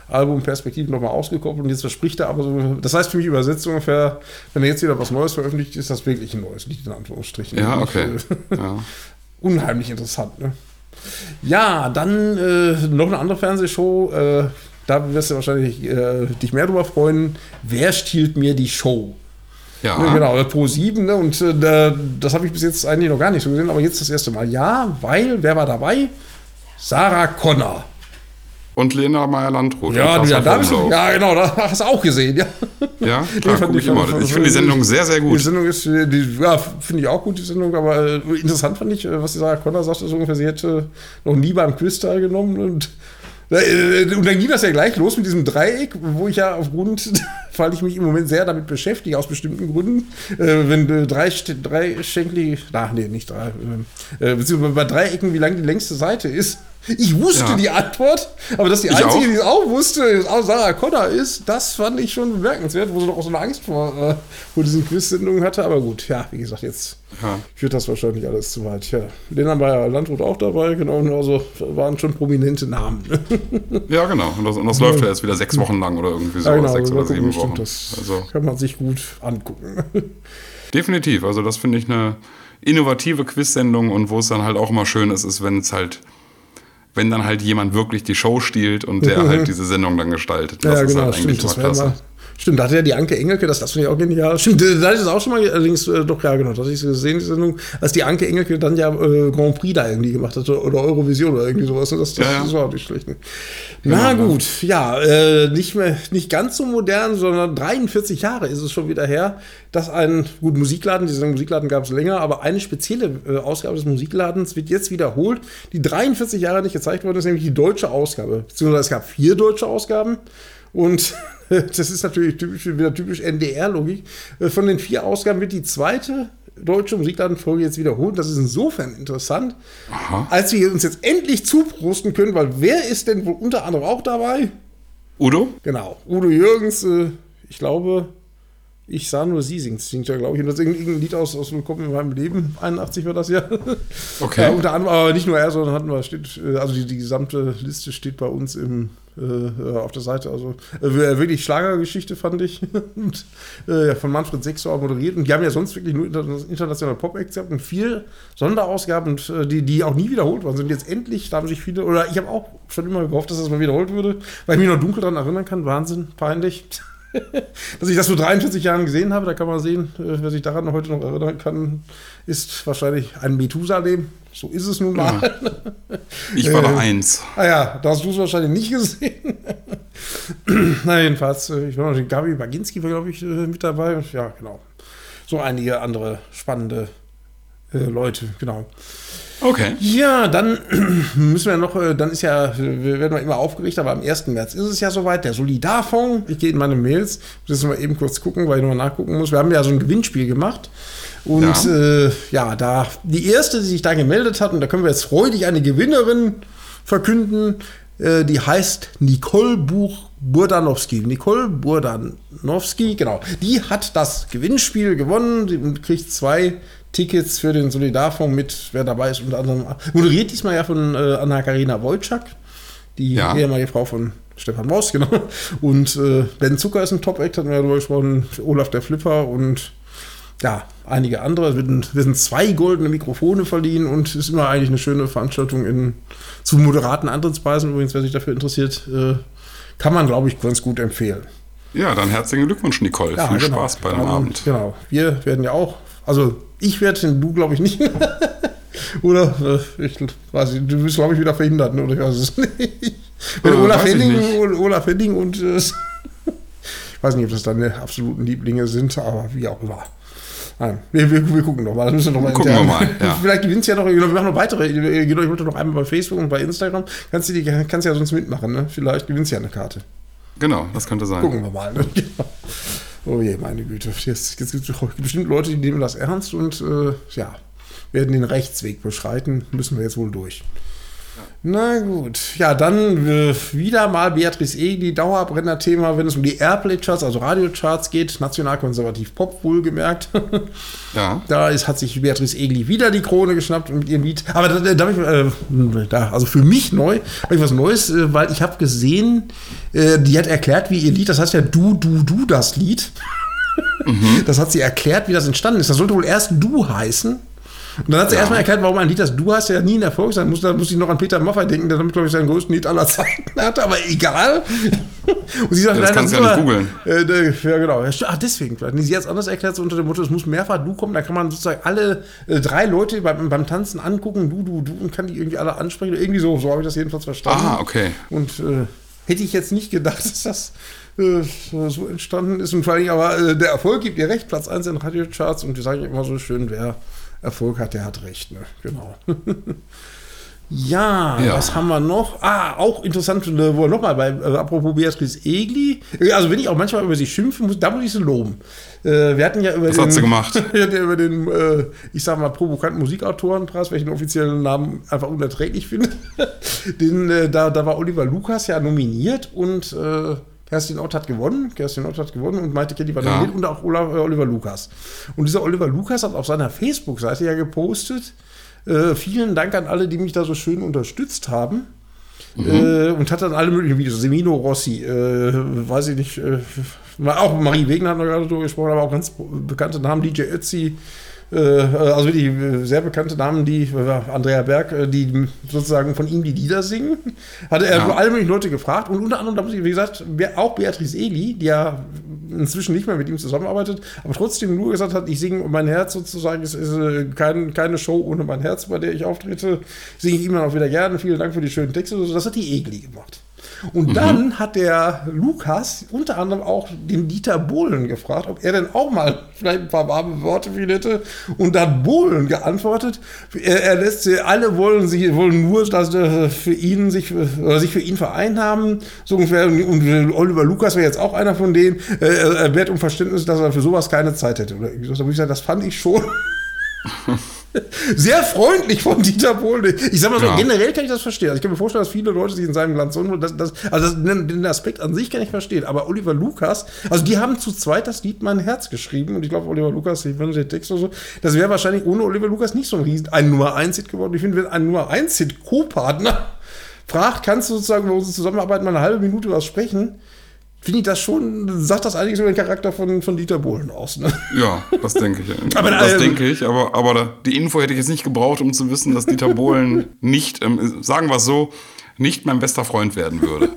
Speaker 2: Album Perspektive nochmal ausgekoppelt und jetzt verspricht er aber so, das heißt für mich übersetzt ungefähr, wenn er jetzt wieder was Neues veröffentlicht, ist das wirklich ein neues Lied in Anführungsstrichen.
Speaker 1: Ja, okay. Ja.
Speaker 2: Unheimlich interessant. Ne? Ja, dann äh, noch eine andere Fernsehshow. Äh, da wirst du wahrscheinlich äh, dich mehr drüber freuen. Wer stiehlt mir die Show?
Speaker 1: Ja.
Speaker 2: Ja, genau, Pro 7, ne? Und äh, da- das habe ich bis jetzt eigentlich noch gar nicht so gesehen, aber jetzt das erste Mal. Ja, weil, wer war dabei? Sarah Connor.
Speaker 1: Und Lena Meyer-Landrut.
Speaker 2: Ja, ja, da
Speaker 1: Umlauf.
Speaker 2: ja, genau, da hast du auch gesehen, ja.
Speaker 1: Ja, klar, guck ich
Speaker 2: fand-
Speaker 1: immer. Ich finde die Sendung sehr, sehr
Speaker 2: Die
Speaker 1: gut.
Speaker 2: Sendung ist, äh, die, ja, finde ich auch gut, die Sendung, aber äh, interessant fand ich, äh, was die Sarah Connor sagte, so ungefähr, sie hätte noch nie beim Quiz teilgenommen und und dann ging das ja gleich los mit diesem Dreieck, wo ich ja aufgrund, weil ich mich im Moment sehr damit beschäftige, aus bestimmten Gründen, äh, wenn äh, drei, drei Schenkli, ach nee, nicht drei, äh, äh, beziehungsweise bei Dreiecken, wie lang die längste Seite ist. Ich wusste
Speaker 1: Ja.
Speaker 2: die Antwort, aber dass die
Speaker 1: Ich
Speaker 2: einzige,
Speaker 1: auch.
Speaker 2: die es auch wusste, ist auch Sarah Connor ist, das fand ich schon bemerkenswert, wo sie doch auch so eine Angst vor, äh, vor diesen Quiz-Sendungen hatte. Aber gut, ja, wie gesagt, jetzt
Speaker 1: Ja.
Speaker 2: führt das wahrscheinlich alles zu weit. Ja, Lena Meyer Landrut auch dabei, genau, also waren schon prominente Namen.
Speaker 1: Ja, genau. Und das, und das läuft ja jetzt wieder sechs Wochen lang oder irgendwie so.
Speaker 2: ja, genau,
Speaker 1: sechs oder sieben
Speaker 2: stimmt,
Speaker 1: Wochen.
Speaker 2: das
Speaker 1: Also
Speaker 2: kann man sich gut angucken.
Speaker 1: definitiv. Also das finde ich eine innovative Quiz-Sendung und wo es dann halt auch immer schön ist, ist, wenn es halt, wenn dann halt jemand wirklich die Show stiehlt und der halt diese Sendung dann gestaltet. Das
Speaker 2: ja,
Speaker 1: ist
Speaker 2: genau,
Speaker 1: halt eigentlich
Speaker 2: stimmt. Das
Speaker 1: immer
Speaker 2: wäre
Speaker 1: klasse.
Speaker 2: mal. Stimmt, da hatte ja die Anke Engelke, das, das finde ich auch genial. Stimmt, da hatte ich das auch schon mal, allerdings äh, doch, ja, genau, das ich gesehen, die Sendung, als die Anke Engelke dann ja äh, Grand Prix da irgendwie gemacht hat oder Eurovision oder irgendwie sowas. ne, Das, das,
Speaker 1: Ja, ja.
Speaker 2: das war auch nicht schlecht. Ne? Na
Speaker 1: Genau,
Speaker 2: gut, ja, äh, nicht mehr, nicht ganz so modern, sondern 43 Jahre ist es schon wieder her, dass ein, gut, Musikladen, diese Musikladen gab es länger, aber eine spezielle äh, Ausgabe des Musikladens wird jetzt wiederholt, die 43 Jahre nicht gezeigt worden ist, nämlich die deutsche Ausgabe. Beziehungsweise es gab vier deutsche Ausgaben und das ist natürlich typisch, wieder typisch NDR-Logik. Äh, Von den vier Ausgaben wird die zweite deutsche Musikladenfolge jetzt wiederholt. Das ist insofern interessant, als wir uns jetzt endlich zuprosten können, weil wer ist denn wohl unter anderem auch dabei?
Speaker 1: Udo?
Speaker 2: Genau, Udo Jürgens, äh, ich glaube, ich sah nur sie singt, singt ja, glaube ich. Und das ist irgendein Lied aus, aus Willkommen in meinem Leben, 81 war das ja.
Speaker 1: Okay.
Speaker 2: Ja, unter anderem, aber nicht nur er, sondern hatten wir, steht, äh, also die, die gesamte Liste steht bei uns im, äh, auf der Seite. Also äh, wirklich Schlagergeschichte fand ich. und, äh, von Manfred Sechsauer moderiert. Und die haben ja sonst wirklich nur inter internationale Pop-Acts gehabt und vier Sonderausgaben, äh, die, die auch nie wiederholt worden sind. Jetzt endlich, da haben sich viele, oder ich habe auch schon immer gehofft, dass das mal wiederholt würde, weil ich mich noch dunkel daran erinnern kann. Wahnsinn, peinlich. Dass ich das vor 43 Jahren gesehen habe, da kann man sehen, äh, wer sich daran heute noch erinnern kann, ist wahrscheinlich ein Methusalem. So ist es nun mal.
Speaker 1: Ich war da
Speaker 2: Äh,
Speaker 1: eins.
Speaker 2: Ah ja, da hast du es wahrscheinlich nicht gesehen. Na, jedenfalls, äh, ich war noch den Gabi Baginski, war, glaube ich, mit dabei. Ja, genau. So einige andere spannende äh, Leute, genau.
Speaker 1: Okay.
Speaker 2: Ja, dann müssen wir noch, äh, dann ist ja, wir werden immer aufgeregt, aber am 1. März ist es ja soweit, der Solidarfonds. Ich gehe in meine Mails, muss mal eben kurz gucken, weil ich nochmal nachgucken muss. Wir haben ja so ein Gewinnspiel gemacht. Und
Speaker 1: Ja.
Speaker 2: ja. Äh, ja, da die erste, die sich da gemeldet hat, und da können wir jetzt freudig eine Gewinnerin verkünden, äh, die heißt Nicole Buch Burdanowski. Nicole Burdanowski, genau. Die hat das Gewinnspiel gewonnen und kriegt zwei Tickets für den Solidarfonds mit, wer dabei ist, unter anderem moderiert diesmal ja von äh, Anna-Karina Wojcik, die
Speaker 1: Ja.
Speaker 2: ehemalige Frau von Stefan Maus, genau. Und äh, Ben Zucker ist ein Top-Act, hatten wir ja drüber gesprochen, Olaf der Flipper und ja, einige andere. Es werden, zwei goldene Mikrofone verliehen und es ist immer eigentlich eine schöne Veranstaltung in, zu moderaten Antrittspreisen. Übrigens, wer sich dafür interessiert, äh, kann man, glaube ich, ganz gut empfehlen.
Speaker 1: Ja, dann herzlichen Glückwunsch, Nicole. Viel
Speaker 2: genau.
Speaker 1: Spaß bei dem Abend.
Speaker 2: Genau. Wir werden ja auch, also ich werde, du glaube ich nicht. Oder äh, ich weiß nicht, du bist, glaube ich, wieder verhindert, ne? oder ich weiß es nicht. Wenn
Speaker 1: Äh,
Speaker 2: Olaf
Speaker 1: ich
Speaker 2: Henning,
Speaker 1: nicht.
Speaker 2: Olaf Henning und äh, weiß nicht, ob das deine absoluten Lieblinge sind, aber wie auch immer. Nein, wir, wir, wir gucken noch mal. Das müssen wir noch mal
Speaker 1: Gucken wir mal, ja.
Speaker 2: Vielleicht gewinnt ja noch. Wir machen noch weitere. Ich wollte noch einmal bei Facebook und bei Instagram. Kannst du die, kannst ja sonst mitmachen. Ne? Vielleicht gewinnst du ja eine Karte.
Speaker 1: Genau, das könnte sein.
Speaker 2: Gucken wir mal. Ne? Oh je, meine Güte. Jetzt, jetzt gibt es bestimmt Leute, die nehmen das ernst und äh, ja, werden den Rechtsweg beschreiten. Müssen wir jetzt wohl durch. Na gut, ja, dann äh, wieder mal Beatrice Egli, Dauerbrenner-Thema, wenn es um die Airplay-Charts, also Radiocharts geht, nationalkonservativ Pop wohlgemerkt.
Speaker 1: Ja.
Speaker 2: Da ist, hat sich Beatrice Egli wieder die Krone geschnappt mit ihrem Lied. Aber da, da, ich, äh, da, also für mich neu, habe ich was Neues, äh, weil ich habe gesehen, äh, die hat erklärt, wie ihr Lied, das heißt ja Du, Du, Du, das Lied. Mhm. Das hat sie erklärt, wie das entstanden ist. Das sollte wohl erst Du heißen. Und dann hat sie ja. erstmal erklärt, warum ein Lied, das du hast, ja nie ein Erfolg sein muss. Da muss ich noch an Peter Maffay denken, der damit, glaube ich, seinen größten Lied aller Zeiten hatte, aber egal.
Speaker 1: Und sie sagt, ja, das kannst du ja nicht googeln.
Speaker 2: Äh, ja, genau. Ach, deswegen vielleicht. Nee, sie hat es anders erklärt, so unter dem Motto, es muss mehrfach du kommen, da kann man sozusagen alle äh, drei Leute beim, beim Tanzen angucken, du, du, du, und kann die irgendwie alle ansprechen. Irgendwie so, so habe ich das jedenfalls verstanden.
Speaker 1: Ah, okay.
Speaker 2: Und äh, hätte ich jetzt nicht gedacht, dass das äh, so entstanden ist. Und vor allem aber äh, der Erfolg gibt ihr recht, Platz 1 in Radiocharts und wir sagen immer so schön, wer Erfolg hat, der hat recht. Ne? Genau. ja, ja, was haben wir noch? Ah, auch interessant, äh, wo nochmal bei, äh, apropos Beatrice Egli. Also, wenn ich auch manchmal über sie schimpfen muss, da muss ich sie loben. Äh, wir hatten ja über
Speaker 1: was
Speaker 2: den,
Speaker 1: hat sie gemacht?
Speaker 2: wir hatten ja über den, äh, ich sag mal, provokanten Musikautorenpreis, welchen offiziellen Namen einfach unerträglich finde. den, äh, da, da war Oliver Lukas ja nominiert und äh, Kerstin Ott hat gewonnen, Kerstin Ott hat gewonnen und Maite Kelly war ja. nominiert und auch Oliver Lukas. Und dieser Oliver Lukas hat auf seiner Facebook-Seite ja gepostet, äh, vielen Dank an alle, die mich da so schön unterstützt haben. Mhm. Äh, und hat dann alle möglichen Videos, Semino Rossi, äh, weiß ich nicht, äh, auch Marie Wegner hat noch gerade drüber gesprochen, aber auch ganz bekannte Namen, DJ Ötzi, äh, also wirklich äh, sehr bekannte Namen, die äh, Andrea Berg, die sozusagen von ihm die Lieder singen, hatte er ja. alle möglichen Leute gefragt und unter anderem, da muss ich, wie gesagt, auch Beatrice Eli, die ja inzwischen nicht mehr mit ihm zusammenarbeitet, aber trotzdem nur gesagt hat, ich singe mein Herz sozusagen, es ist kein, keine Show ohne mein Herz, bei der ich auftrete, singe ich immer noch wieder gerne, vielen Dank für die schönen Texte, das hat die Egli gemacht. Und mhm. dann hat der Lukas unter anderem auch den Dieter Bohlen gefragt, ob er denn auch mal vielleicht ein paar warme Worte für ihn hätte. Und da hat Bohlen geantwortet, er, er lässt sie, alle wollen, sie, wollen nur, dass äh, für ihn sich, sich für ihn vereint haben. So ungefähr. Und Oliver Lukas wäre jetzt auch einer von denen. Äh, er wird um Verständnis, dass er für sowas keine Zeit hätte. Oder ich sagen, das fand ich schon. Sehr freundlich von Dieter Bohlen. Ich sag mal so, ja. generell kann ich das verstehen. Also ich kann mir vorstellen, dass viele Leute sich in seinem Glanz so, das, das, also das, den Aspekt an sich kann ich verstehen. Aber Oliver Lukas, also die haben zu zweit das Lied Mein Herz geschrieben und ich glaube, Oliver Lukas, ich finde den Text oder so, das wäre wahrscheinlich ohne Oliver Lukas nicht so ein riesen, ein Nummer 1 Hit geworden. Ich finde, wenn ein Nummer 1 Hit Co-Partner fragt, kannst du sozusagen über unsere Zusammenarbeit mal eine halbe Minute was sprechen finde ich das schon, sagt das eigentlich so den Charakter von, von Dieter Bohlen aus. Ne?
Speaker 1: Ja, das denke ich. aber, das äh, denke ich, aber, aber die Info hätte ich jetzt nicht gebraucht, um zu wissen, dass Dieter Bohlen nicht, ähm, sagen wir es so, nicht mein bester Freund werden würde.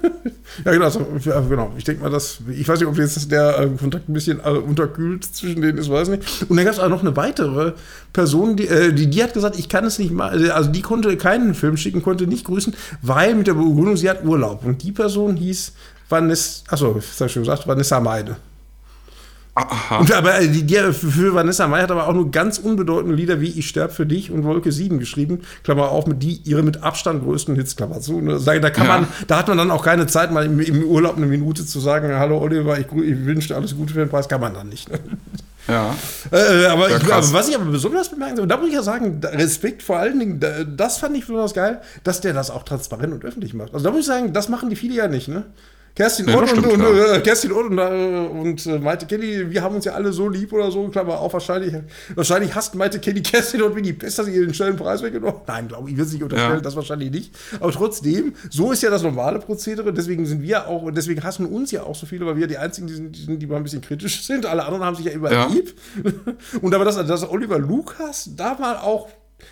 Speaker 2: ja, genau, also, ja, genau. Ich denke mal, dass, ich weiß nicht, ob jetzt der äh, Kontakt ein bisschen äh, unterkühlt zwischen denen ist, weiß nicht. Und dann gab es auch noch eine weitere Person, die, äh, die, die hat gesagt, ich kann es nicht mal, also die konnte keinen Film schicken, konnte nicht grüßen, weil mit der Begründung, sie hat Urlaub. Und die Person hieß Vanessa, achso, das habe ich schon gesagt, Vanessa Meide. Aha. Und aber äh, die, die, für Vanessa Mai hat aber auch nur ganz unbedeutende Lieder wie Ich sterb für dich und Wolke 7 geschrieben. Klammer auf, mit die ihre mit Abstand größten Hits, Klammer zu. Ne? Da, kann ja. man, da hat man dann auch keine Zeit, mal im, im Urlaub eine Minute zu sagen, hallo Oliver, ich, ich wünsche dir alles Gute für den Preis, kann man dann nicht. Ne?
Speaker 1: Ja.
Speaker 2: Äh, aber, ja, ich, aber, was ich aber besonders bemerken soll, da muss ich ja sagen, Respekt vor allen Dingen, das fand ich besonders geil, dass der das auch transparent und öffentlich macht. Also da muss ich sagen, das machen die viele ja nicht, ne? Kerstin nee, Ott und, und, äh, Kerstin Ott und, äh, und äh, Maite Kelly, wir haben uns ja alle so lieb oder so, Klammer auch wahrscheinlich, wahrscheinlich hasst Maite Kelly Kerstin Ott wie die Pest, dass sie ihren schnellen Preis weggenommen Nein, glaube ich, ich will es nicht unterstellen, ja. das wahrscheinlich nicht. Aber trotzdem, so ist ja das normale Prozedere, deswegen sind wir auch, und deswegen hassen uns ja auch so viele, weil wir die einzigen, die, sind, die, sind, die mal ein bisschen kritisch sind. Alle anderen haben sich ja immer ja. lieb. Und aber, dass, dass Oliver Lukas da mal auch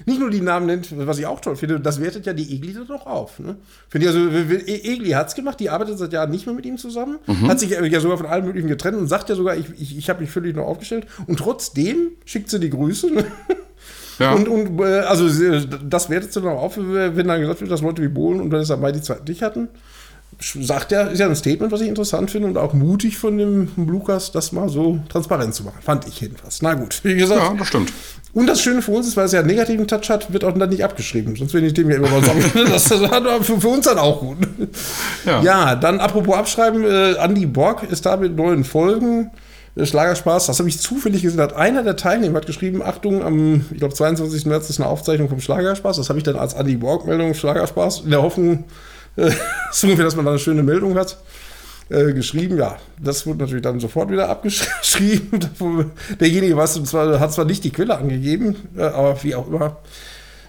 Speaker 2: nicht nur die Namen nennt, was ich auch toll finde, das wertet ja die Egli dann auch auf. Ne? Finde ich also, e- Egli hat es gemacht, die arbeitet seit Jahren nicht mehr mit ihm zusammen, mhm. hat sich ja sogar von allen möglichen getrennt und sagt ja sogar, ich, ich, ich habe mich völlig noch aufgestellt. Und trotzdem schickt sie die Grüße. Ne? Ja. Und, und äh, also das wertet sie dann auf, wenn dann gesagt wird, dass Leute wie Bohlen und Vanessa Mai die Zeit nicht hatten. Sagt er, ist ja ein Statement, was ich interessant finde und auch mutig von dem Lukas, das mal so transparent zu machen. Fand ich jedenfalls. Na gut, wie gesagt.
Speaker 1: Ja, das stimmt.
Speaker 2: Und das Schöne für uns ist, weil es ja einen negativen Touch hat, wird auch dann nicht abgeschrieben. Sonst würde ich dem ja immer mal sagen. das war für, für, uns dann auch gut. Ja, ja dann apropos Abschreiben, äh, Andy Borg ist da mit neuen Folgen. Äh, Schlagerspaß, das habe ich zufällig gesehen, hat einer der Teilnehmer hat geschrieben, Achtung, am, ich glaube, 22. März ist eine Aufzeichnung vom Schlagerspaß. Das habe ich dann als Andy Borg-Meldung Schlagerspaß in der Hoffnung, äh, so ungefähr, dass man da eine schöne Meldung hat. Äh, geschrieben. Ja, das wurde natürlich dann sofort wieder abgeschrieben. Derjenige was, zwar, hat zwar nicht die Quelle angegeben, äh, aber wie auch immer.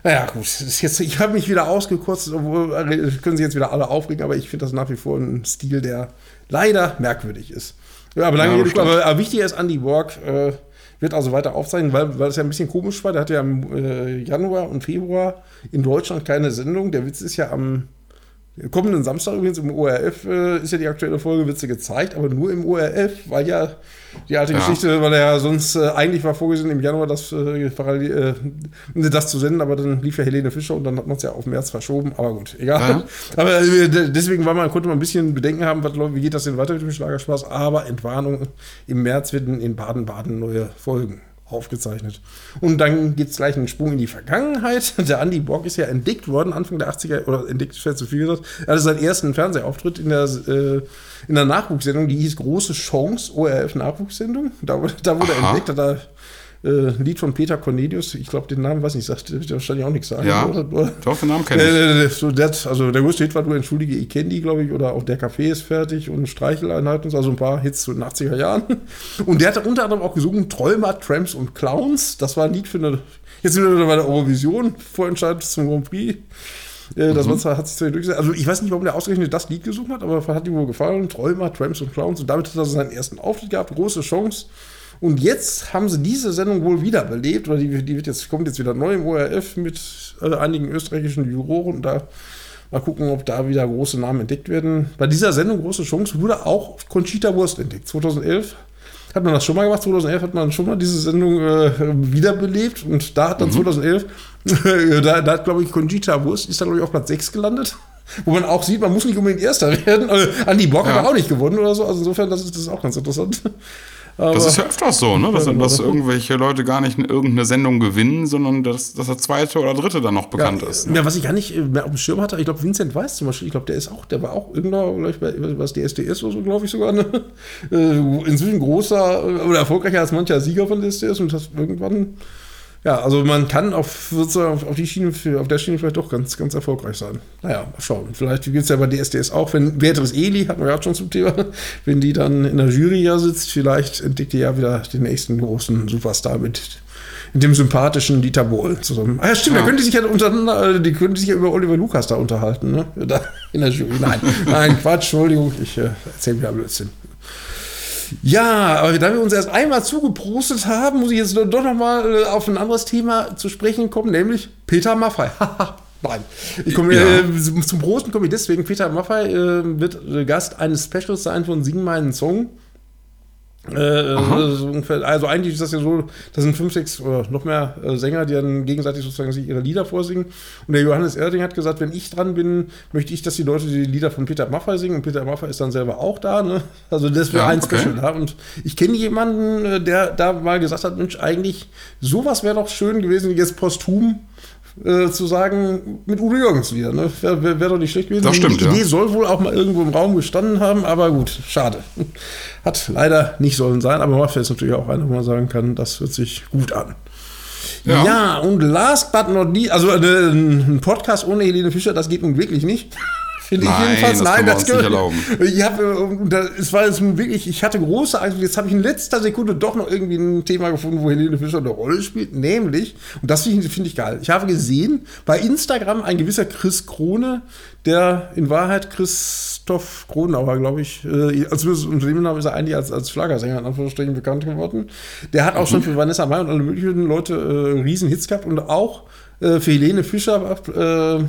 Speaker 2: Naja, gut, jetzt, ich habe mich wieder ausgekotzt, obwohl äh, können sich jetzt wieder alle aufregen, aber ich finde das nach wie vor ein Stil, der leider merkwürdig ist. Ja, aber, lange ja, aber, aber wichtiger ist, Andy Borg äh, wird also weiter aufzeichnen, weil, weil es ja ein bisschen komisch war. Der hatte ja im Januar und Februar in Deutschland keine Sendung. Der Witz ist ja am Kommenden Samstag übrigens im ORF äh, ist ja die aktuelle Folge, wird sie gezeigt, aber nur im ORF, weil ja die alte ja. Geschichte, weil ja sonst äh, eigentlich war vorgesehen im Januar das, äh, äh das zu senden, aber dann lief ja Helene Fischer und dann hat man es ja auf März verschoben, aber gut, egal. Ja. Aber äh, deswegen war man, konnte man ein bisschen Bedenken haben, was, wie geht das denn weiter mit dem Schlagerspaß, aber Entwarnung, im März werden in Baden-Baden neue Folgen aufgezeichnet. Und dann gibt es gleich einen Sprung in die Vergangenheit. Der Andy Borg ist ja entdeckt worden, Anfang der 80er, oder entdeckt ist zu viel gesagt. Er hatte seinen ersten Fernsehauftritt in der, äh, in der Nachwuchssendung, die hieß Große Chance, ORF Nachwuchssendung. Da, da wurde er entdeckt, hat er äh, Lied von Peter Cornelius, ich glaube, den Namen weiß ich nicht, sagt wahrscheinlich auch nichts sagen.
Speaker 1: Ja, oder? doch, den Namen kenne ich. Äh,
Speaker 2: so, das, also der größte Hit war, du entschuldige, ich kenne die, glaube ich, oder auch Der Café ist fertig und Streicheleinheiten, also ein paar Hits zu den 80er Jahren. Und der hat unter anderem auch gesungen Träumer, Tramps und Clowns. Das war ein Lied für eine, jetzt sind wir bei der Eurovision, Vorentscheid zum Grand Prix. Äh, das mhm. hat sich durchgesetzt. Also ich weiß nicht, warum der ausgerechnet das Lied gesungen hat, aber hat ihm wohl gefallen. Träumer, Tramps und Clowns. Und damit hat er seinen ersten Auftritt gehabt. Große Chance. Und jetzt haben sie diese Sendung wohl wiederbelebt, oder die, die wird jetzt, kommt jetzt wieder neu im ORF mit äh, einigen österreichischen Juroren. Da mal gucken, ob da wieder große Namen entdeckt werden. Bei dieser Sendung Große Chance wurde auch Conchita Wurst entdeckt. 2011 hat man das schon mal gemacht. 2011 hat man schon mal diese Sendung äh, wiederbelebt. Und da hat dann mhm. 2011, da, da hat, glaube ich, Conchita Wurst, ist dann, glaube ich, auf Platz 6 gelandet. Wo man auch sieht, man muss nicht unbedingt Erster werden. Also, Andi Bock ja. hat auch nicht gewonnen oder so. Also insofern, das ist, das ist auch ganz interessant.
Speaker 1: Aber das ist ja öfters so, ne? dass, dass irgendwelche Leute gar nicht irgendeine Sendung gewinnen, sondern dass, dass der zweite oder dritte dann noch bekannt
Speaker 2: ja,
Speaker 1: ist.
Speaker 2: Ne? Ja, was ich gar nicht mehr auf dem Schirm hatte, ich glaube, Vincent Weiß zum Beispiel, ich glaube, der ist auch, der war auch ich, bei was DSDS oder so, glaube ich sogar, ne? Äh, inzwischen großer oder erfolgreicher als mancher Sieger von DSDS und das irgendwann ja, also man kann auf, sozusagen auf, die Schiene, auf der Schiene vielleicht doch ganz, ganz erfolgreich sein. Naja, mal schauen. Vielleicht gibt es ja bei DSDS auch, wenn Beatrice Eli, hatten wir ja schon zum Thema, wenn die dann in der Jury ja sitzt, vielleicht entdeckt die ja wieder den nächsten großen Superstar mit dem sympathischen Dieter Bohl zusammen. Ah ja, stimmt, ja. da könnte sich ja untereinander, die könnte sich ja über Oliver Lukas da unterhalten, ne? Da in der Jury. Nein, nein, Quatsch, Entschuldigung, ich äh, erzähle wieder Blödsinn. Ja, aber da wir uns erst einmal zugeprostet haben, muss ich jetzt doch noch mal äh, auf ein anderes Thema zu sprechen kommen, nämlich Peter Maffei. Nein. Ich komme ja. äh, zum Prosten komme ich deswegen. Peter Maffei äh, wird äh, Gast eines Specials sein von Sing meinen Song. Äh, also eigentlich ist das ja so, das sind fünf, sechs oder noch mehr äh, Sänger, die dann gegenseitig sozusagen sich ihre Lieder vorsingen. Und der Johannes Erding hat gesagt, wenn ich dran bin, möchte ich, dass die Leute die Lieder von Peter Maffay singen. Und Peter Maffay ist dann selber auch da. Ne? Also das wäre ja, ein okay. Special da. Und ich kenne jemanden, äh, der da mal gesagt hat, Mensch, eigentlich sowas wäre doch schön gewesen, jetzt posthum äh, zu sagen, mit Udo Jürgens wieder. Ne? Wäre wär, wär doch nicht schlecht gewesen.
Speaker 1: Das stimmt,
Speaker 2: Die Idee ja. soll wohl auch mal irgendwo im Raum gestanden haben, aber gut, schade. Hat leider nicht sollen sein, aber Mafia ist natürlich auch einer, wo man sagen kann, das hört sich gut an. Ja. ja, und last but not least, also äh, ein Podcast ohne Helene Fischer, das geht nun wirklich nicht.
Speaker 1: Finde ich jedenfalls. Das Nein, das kann nicht erlauben.
Speaker 2: Ich habe, äh, es war jetzt wirklich, ich hatte große Angst. Jetzt habe ich in letzter Sekunde doch noch irgendwie ein Thema gefunden, wo Helene Fischer eine Rolle spielt. Nämlich, und das finde find ich geil. Ich habe gesehen, bei Instagram ein gewisser Chris Krone, der in Wahrheit Christoph Kronauer, glaube ich, äh, als Unternehmenname ist er eigentlich als, als Schlagersänger in Anführungsstrichen bekannt geworden. Der hat auch mhm. schon für Vanessa Mai und alle möglichen Leute äh, Riesenhits gehabt und auch äh, für Helene Fischer äh,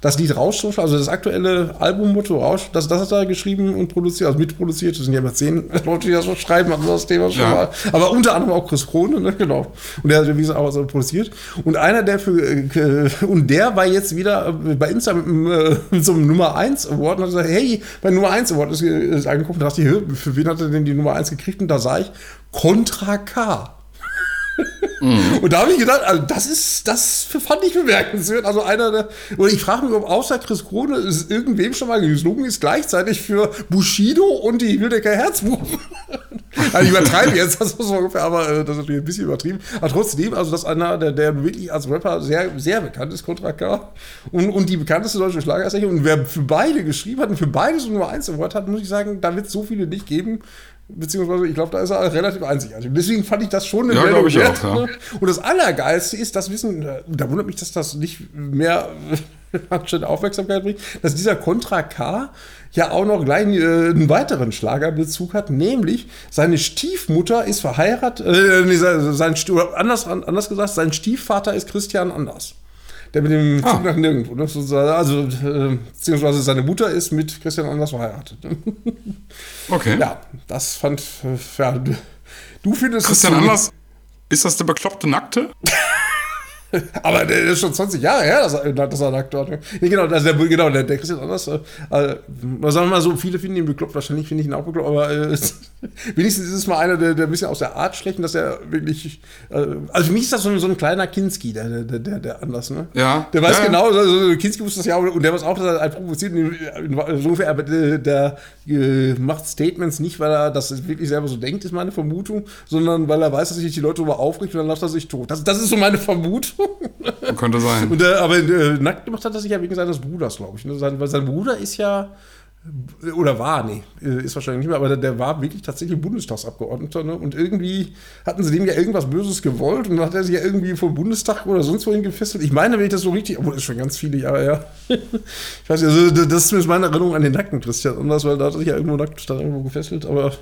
Speaker 2: das Lied Rausch, also das aktuelle Albummotto Rausch, das, das hat er geschrieben und produziert, also mitproduziert. Das sind ja immer zehn Leute, die das so schreiben, also das Thema schon
Speaker 1: Ja.
Speaker 2: mal. Aber unter anderem auch Chris Krone, ne? genau. Und der hat wie gesagt, auch so produziert. Und einer, der für, äh, und der war jetzt wieder äh, bei Insta mit, äh, mit so einem Nummer 1 Award und hat gesagt, hey, bei Nummer 1 Award ist, ist angeguckt und dachte ich, für wen hat er denn die Nummer 1 gekriegt? Und da sah ich, Contra K. Und da habe ich gedacht, also das ist, das fand ich bemerkenswert. Also einer der, oder ich frage mich, ob außer Chris Krone es irgendwem schon mal gelungen ist, gleichzeitig für Bushido und die Wildecker Herzbuben. also ich übertreibe jetzt, das ist so ungefähr, aber äh, das ist natürlich ein bisschen übertrieben. Aber trotzdem, also das ist einer, der, der wirklich als Rapper sehr, sehr bekannt ist, Contra K. Und, und die bekannteste deutsche Schlagersängerin. Und wer für beide geschrieben hat und für beide so Nummer 1 Award hat, muss ich sagen, da wird es so viele nicht geben. Beziehungsweise, ich glaube, da ist er relativ einzigartig. Deswegen fand ich das schon eine
Speaker 1: Ja,
Speaker 2: Meldung
Speaker 1: ich
Speaker 2: wert,
Speaker 1: auch, ja.
Speaker 2: Und das Allergeilste ist, das Wissen, äh, da wundert mich, dass das nicht mehr anständige Aufmerksamkeit bringt, dass dieser Contra K ja auch noch gleich äh, einen weiteren Schlagerbezug hat, nämlich seine Stiefmutter ist verheiratet, äh, nee, sein, anders, anders gesagt, sein Stiefvater ist Christian Anders. Der mit dem
Speaker 1: Ah.
Speaker 2: Zug nach nirgendwo. Ne? Also, äh, beziehungsweise seine Mutter ist mit Christian Anders verheiratet. Ne?
Speaker 1: Okay.
Speaker 2: Ja, das fand, ja, du, findest
Speaker 1: Christian Anders, ist das der bekloppte Nackte?
Speaker 2: Aber der ist schon 20 Jahre her, dass er, dass er nackt war. Nee, genau, also der, genau, der, der Christian Anders, äh, äh, sagen wir mal so, viele finden ihn bekloppt, wahrscheinlich finde ich ihn auch bekloppt, aber äh, wenigstens ist es mal einer, der, der ein bisschen aus der Art schlecht, dass er wirklich, äh, also für mich ist das so, ein- so ein kleiner Kinski, der, der, der- der, Anders, ne?
Speaker 1: Ja.
Speaker 2: Der weiß
Speaker 1: Ja,
Speaker 2: genau, also Kinski wusste das ja auch, und der weiß auch, dass er einen provoziert, in- in- so ungefähr, aber der, der äh, macht Statements nicht, weil er das wirklich selber so denkt, ist meine Vermutung, sondern weil er weiß, dass sich die Leute darüber aufregt und dann lacht er sich tot. Das, das ist so meine Vermutung.
Speaker 1: Könnte sein.
Speaker 2: Und, aber äh, nackt gemacht hat er sich ja wegen seines Bruders, glaube ich. Ne? Sein, weil sein Bruder ist ja, oder war, nee, ist wahrscheinlich nicht mehr, aber der, der war wirklich tatsächlich Bundestagsabgeordneter. Ne? Und irgendwie hatten sie dem ja irgendwas Böses gewollt und dann hat er sich ja irgendwie vom Bundestag oder sonst wohin gefesselt. Ich meine, wenn ich das so richtig, obwohl das ist schon ganz viele Jahre her. ich weiß nicht, also das ist zumindest meine Erinnerung an den nackten Christian Anders, weil da hat er sich ja irgendwo nackt da irgendwo gefesselt, aber.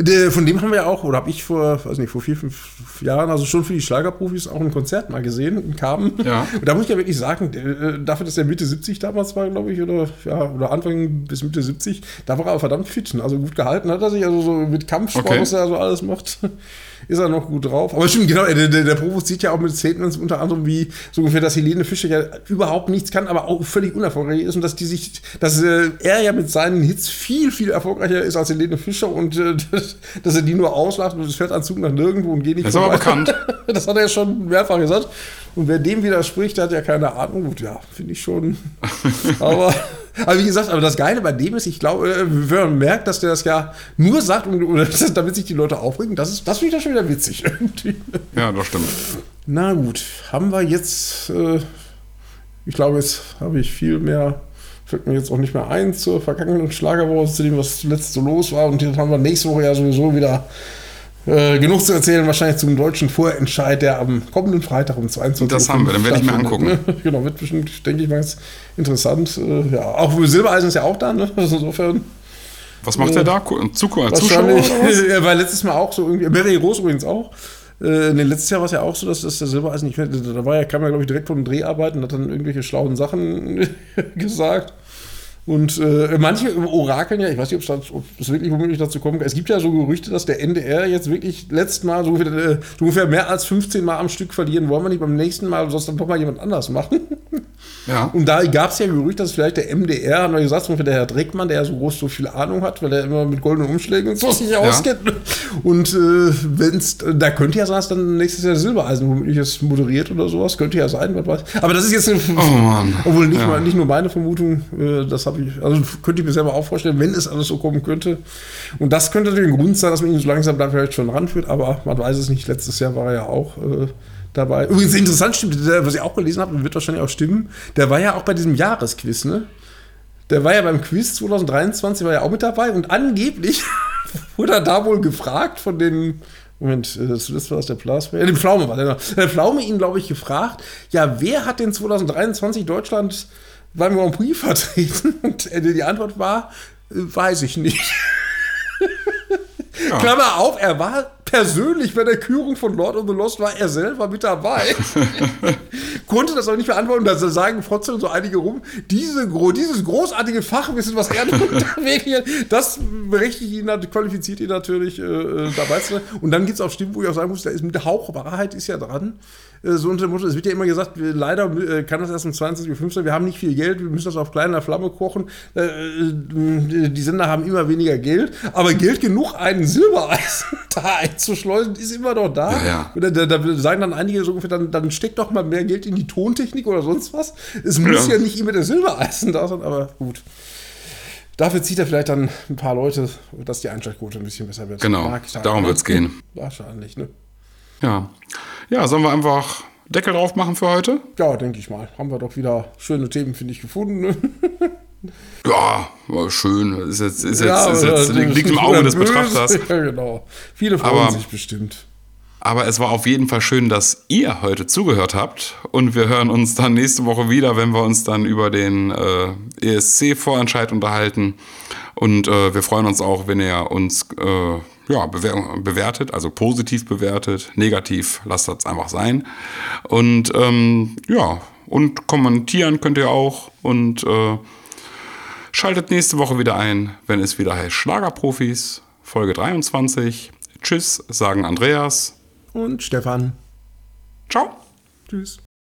Speaker 2: Der, von dem haben wir ja auch, oder habe ich vor, weiß nicht, vor vier, fünf Jahren, also schon für die Schlagerprofis, auch ein Konzert mal gesehen in Kamen.
Speaker 1: Ja.
Speaker 2: Und da muss ich ja wirklich sagen, äh, dafür, dass er Mitte 70 damals war, glaube ich, oder, ja, oder Anfang bis Mitte 70, da war er verdammt fit. Also gut gehalten hat er sich, also so mit Kampfsport,
Speaker 1: Okay.
Speaker 2: was er so alles macht, ist er noch gut drauf. Aber stimmt, genau, der, der, der provoziert ja auch mit Statements unter anderem wie so ungefähr, dass Helene Fischer ja überhaupt nichts kann, aber auch völlig unerfolgreich ist und dass die sich, dass äh, er ja mit seinen Hits viel, viel erfolgreicher ist als Helene Fischer und äh, dass er die nur auslacht und es fährt ein Zug nach nirgendwo und geht nicht
Speaker 1: Das ist aber bekannt.
Speaker 2: Das hat er ja schon mehrfach gesagt. Und wer dem widerspricht, der hat ja keine Ahnung. Gut, ja, finde ich schon. aber, aber wie gesagt, aber das Geile bei dem ist, ich glaube, äh, wenn man merkt, dass der das ja nur sagt, damit sich die Leute aufregen, das, ist, das finde ich dann schon wieder witzig. irgendwie.
Speaker 1: Ja, das stimmt.
Speaker 2: Na gut, haben wir jetzt, äh, ich glaube, jetzt habe ich viel mehr, fällt mir jetzt auch nicht mehr ein zur vergangenen Schlagerwoche, zu dem, was zuletzt so los war. Und jetzt haben wir nächste Woche ja sowieso wieder äh, genug zu erzählen, wahrscheinlich zum deutschen Vorentscheid, der am kommenden Freitag um 22
Speaker 1: Das haben wir, dann werde ich mir
Speaker 2: Ne? Genau, wird bestimmt, denke ich mal, ganz interessant. Äh, ja, auch Silbereisen ist ja auch da, ne? Also insofern.
Speaker 1: Was macht der da? Ku- Zuschauer, Zuschauer
Speaker 2: er war letztes Mal auch so irgendwie, Mary Rose übrigens auch. Äh, nee, letztes Jahr war es ja auch so, dass, dass der Silbereisen nicht mehr, da war ja, kam ja, glaube ich, direkt von den Dreharbeiten, hat dann irgendwelche schlauen Sachen gesagt. Und äh, manche orakeln ja, ich weiß nicht, ob es, es wirklich womöglich dazu kommen kann. Es gibt ja so Gerüchte, dass der NDR jetzt wirklich letztes Mal so ungefähr, äh, so ungefähr mehr als 15 Mal am Stück verlieren. Wollen wir nicht beim nächsten Mal, es dann doch mal jemand anders machen?
Speaker 1: Ja.
Speaker 2: Und da gab es ja Gerüchte, dass vielleicht der MDR, haben wir gesagt, zum Beispiel der Herr Dreckmann, der ja so groß so viel Ahnung hat, weil er immer mit goldenen Umschlägen und so sich auskennt. Und äh, wenn's, da könnte ja sein, dass dann nächstes Jahr Silbereisen womöglich es moderiert oder sowas. Könnte ja sein, was weiß. Aber das ist jetzt, eine,
Speaker 1: Oh Mann.
Speaker 2: obwohl nicht,
Speaker 1: Ja.
Speaker 2: mal, nicht nur meine Vermutung, äh, das habe ich, also könnte ich mir selber auch vorstellen, wenn es alles so kommen könnte. Und das könnte natürlich ein Grund sein, dass man ihn so langsam da vielleicht schon ranführt, aber man weiß es nicht. Letztes Jahr war er ja auch äh, dabei. Übrigens interessant stimmt, der, was ich auch gelesen habe, wird wahrscheinlich auch stimmen, der war ja auch bei diesem Jahresquiz, ne? Der war ja beim Quiz 2023, war ja auch mit dabei und angeblich wurde er da wohl gefragt von den Moment, äh, zuletzt war das der Plasma. Ja, den Pflaume war der. Der Pflaume ihn, glaube ich, gefragt, ja, wer hat denn 2023 Deutschland beim Grand Prix vertreten? Und äh, die Antwort war, äh, weiß ich nicht. Klammer auf, er war persönlich bei der Kürung von Lord of the Lost war er selber mit dabei. Konnte das auch nicht beantworten. Da sagen trotzdem so einige rum, diese, dieses großartige Fachwissen, was er wirklich hat, das berechtigt ihn, qualifiziert ihn natürlich äh, äh, dabei zu sein. Und dann gibt es auch Stimmen, wo ich auch sagen muss, da ist mit der Hauch Wahrheit ist ja dran. Äh, so unter dem Motto, es wird ja immer gesagt, leider äh, kann das erst um 22.15 Uhr, wir haben nicht viel Geld, wir müssen das auf kleiner Flamme kochen. Äh, die Sender haben immer weniger Geld, aber Geld genug, einen Silbereisen da einzuschleusen, ist immer noch da. Ja, ja. Da, da, sagen dann einige so ungefähr, dann, dann steckt doch mal mehr Geld in die Tontechnik oder sonst was. Es muss ja, ja nicht immer der Silbereisen da sein, aber gut. Dafür zieht er vielleicht dann ein paar Leute, dass die Einschaltquote ein bisschen besser wird.
Speaker 1: Genau, darum wird es gehen.
Speaker 2: Wahrscheinlich, ne?
Speaker 1: Ja. Ja, sollen wir einfach Deckel drauf machen für heute?
Speaker 2: Ja, denke ich mal. Haben wir doch wieder schöne Themen, finde ich, gefunden. Ne?
Speaker 1: Ja, schön. Ist jetzt, ist ja, jetzt, ist jetzt, liegt im Auge des Betrachters.
Speaker 2: Ja, genau. Viele freuen aber, sich bestimmt.
Speaker 1: Aber es war auf jeden Fall schön, dass ihr heute zugehört habt. Und wir hören uns dann nächste Woche wieder, wenn wir uns dann über den äh, ESC-Vorentscheid unterhalten. Und äh, wir freuen uns auch, wenn ihr uns äh, ja, bewertet, also positiv bewertet, negativ lasst das einfach sein. Und ähm, ja, und kommentieren könnt ihr auch und äh, schaltet nächste Woche wieder ein, wenn es wieder heißt Schlagerprofis, Folge 23. Tschüss, sagen Andreas
Speaker 2: und Stefan.
Speaker 1: Ciao.
Speaker 2: Tschüss.